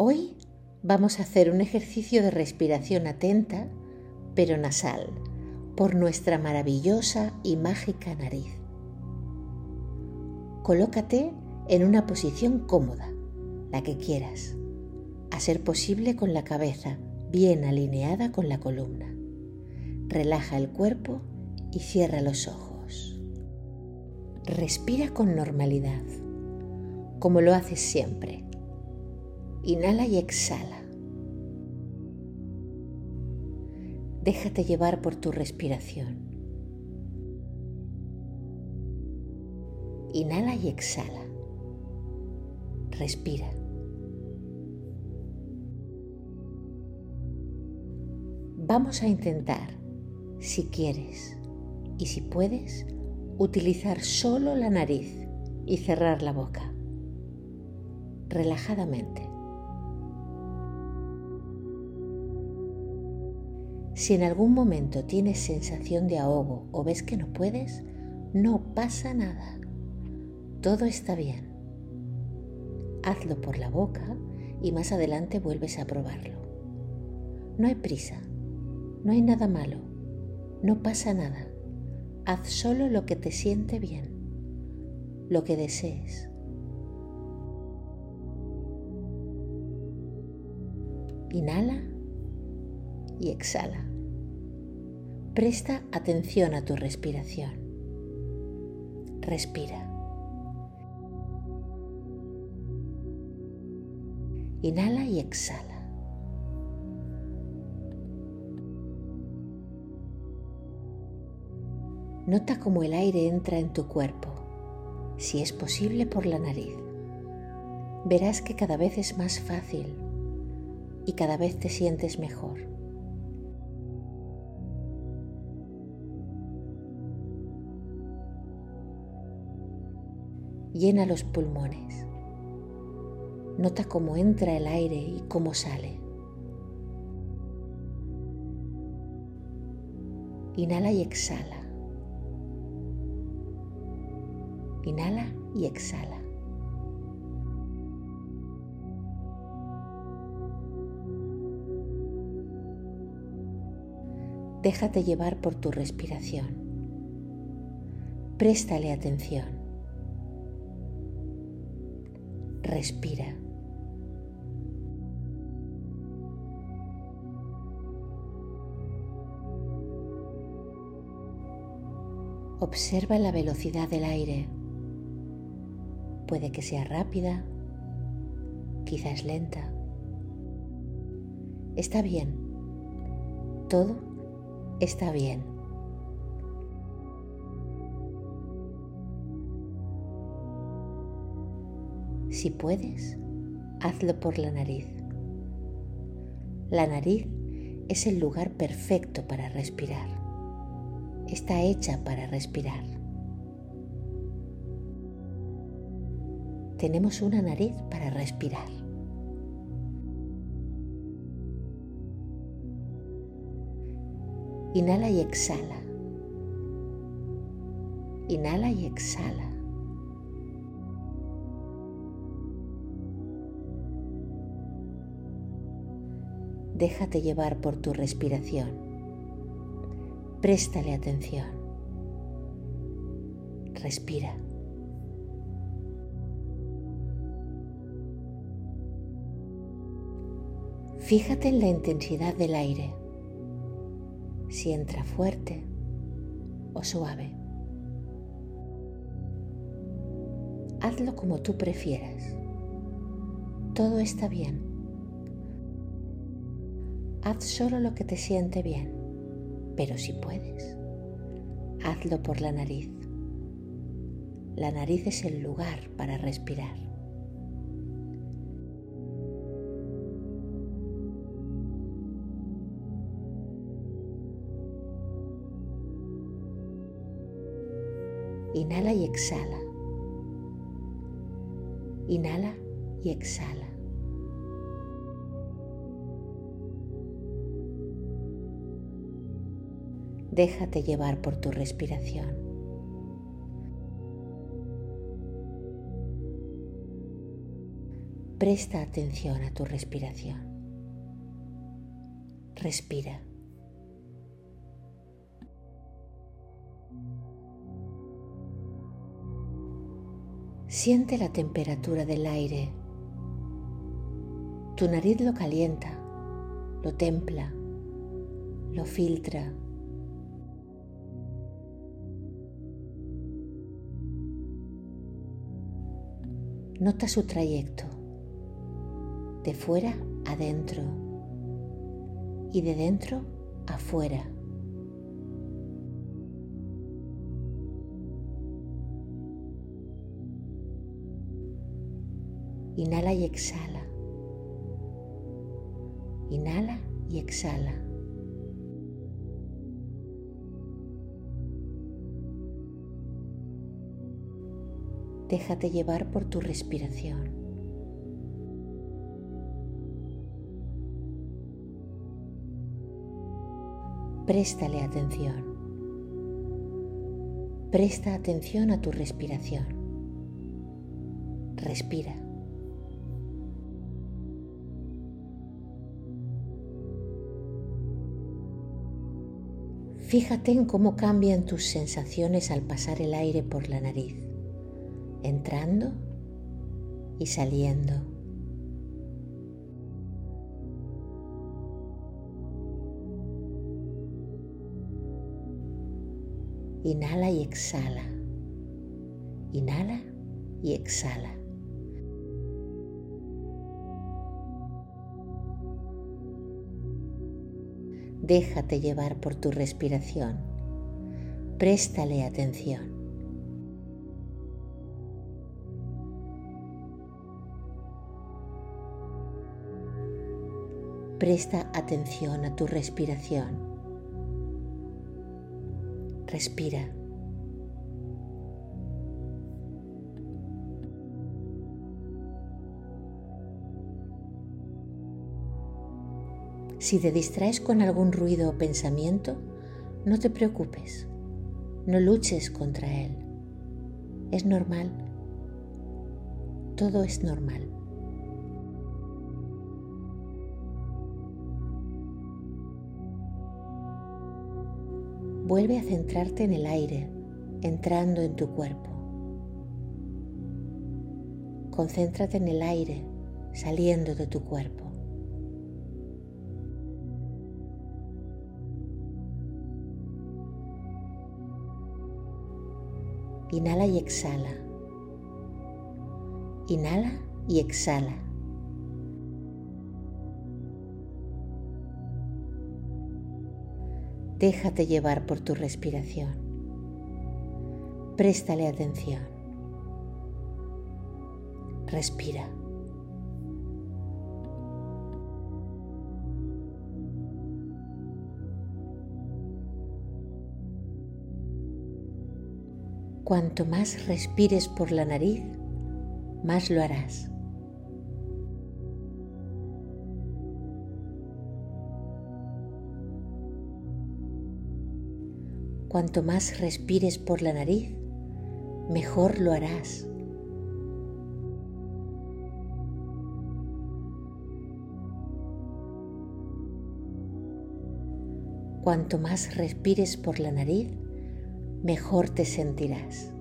Hoy vamos a hacer un ejercicio de respiración atenta, pero nasal, por nuestra maravillosa y mágica nariz. Colócate en una posición cómoda, la que quieras, a ser posible con la cabeza bien alineada con la columna. Relaja el cuerpo y cierra los ojos. Respira con normalidad, como lo haces siempre. Inhala y exhala. Déjate llevar por tu respiración. Inhala y exhala. Respira. Vamos a intentar, si quieres y si puedes, utilizar solo la nariz y cerrar la boca, relajadamente. Si en algún momento tienes sensación de ahogo o ves que no puedes, no pasa nada. Todo está bien. Hazlo por la boca y más adelante vuelves a probarlo. No hay prisa, no hay nada malo, no pasa nada. Haz solo lo que te siente bien, lo que desees. Inhala y exhala. Presta atención a tu respiración. Respira. Inhala y exhala. Nota cómo el aire entra en tu cuerpo, si es posible por la nariz. Verás que cada vez es más fácil y cada vez te sientes mejor. Llena los pulmones. Nota cómo entra el aire y cómo sale. Inhala y exhala. Inhala y exhala. Déjate llevar por tu respiración. Préstale atención. Respira. Observa la velocidad del aire. Puede que sea rápida, quizás lenta. Está bien. Todo está bien. Si puedes, hazlo por la nariz. La nariz es el lugar perfecto para respirar. Está hecha para respirar. Tenemos una nariz para respirar. Inhala y exhala. Inhala y exhala. Déjate llevar por tu respiración. Préstale atención. Respira. Fíjate en la intensidad del aire si entra fuerte o suave. Hazlo como tú prefieras. Todo está bien. Haz solo lo que te siente bien, pero si puedes, hazlo por la nariz. La nariz es el lugar para respirar. Inhala y exhala. Inhala y exhala. Déjate llevar por tu respiración. Presta atención a tu respiración. Respira. Siente la temperatura del aire. Tu nariz lo calienta, lo templa, lo filtra. Nota su trayecto, de fuera adentro y de dentro afuera. Inhala y exhala. Inhala y exhala. Déjate llevar por tu respiración. Préstale atención. Presta atención a tu respiración. Respira. Fíjate en cómo cambian tus sensaciones al pasar el aire por la nariz, entrando y saliendo. Inhala y exhala. Inhala y exhala. Déjate llevar por tu respiración. Préstale atención. Presta atención a tu respiración. Respira. Si te distraes con algún ruido o pensamiento, no te preocupes, no luches contra él. Es normal, todo es normal. Vuelve a centrarte en el aire entrando en tu cuerpo. Concéntrate en el aire saliendo de tu cuerpo. Inhala y exhala. Inhala y exhala. Déjate llevar por tu respiración. Préstale atención. Respira. Cuanto más respires por la nariz, más lo harás. Cuanto más respires por la nariz, mejor lo harás. Cuanto más respires por la nariz, mejor te sentirás.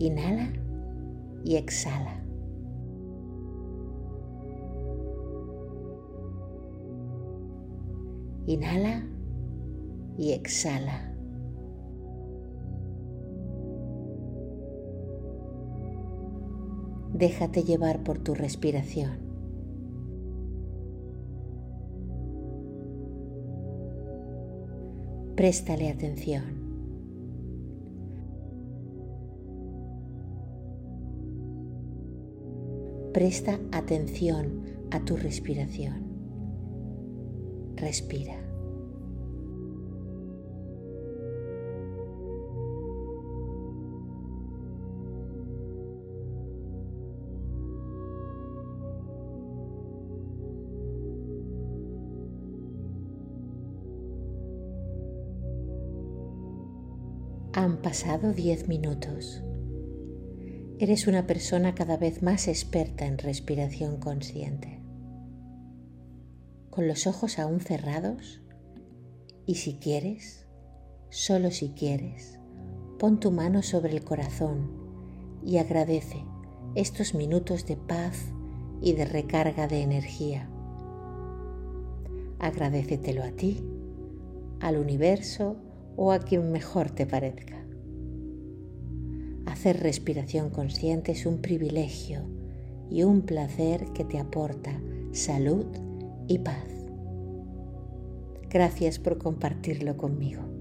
Inhala y exhala. Inhala y exhala. Déjate llevar por tu respiración. Préstale atención. Presta atención a tu respiración. Respira. Han pasado 10 minutos. Eres una persona cada vez más experta en respiración consciente. Con los ojos aún cerrados y si quieres, solo si quieres, pon tu mano sobre el corazón y agradece estos minutos de paz y de recarga de energía. Agradecetelo a ti, al universo o a quien mejor te parezca. Hacer respiración consciente es un privilegio y un placer que te aporta salud y paz. Gracias por compartirlo conmigo.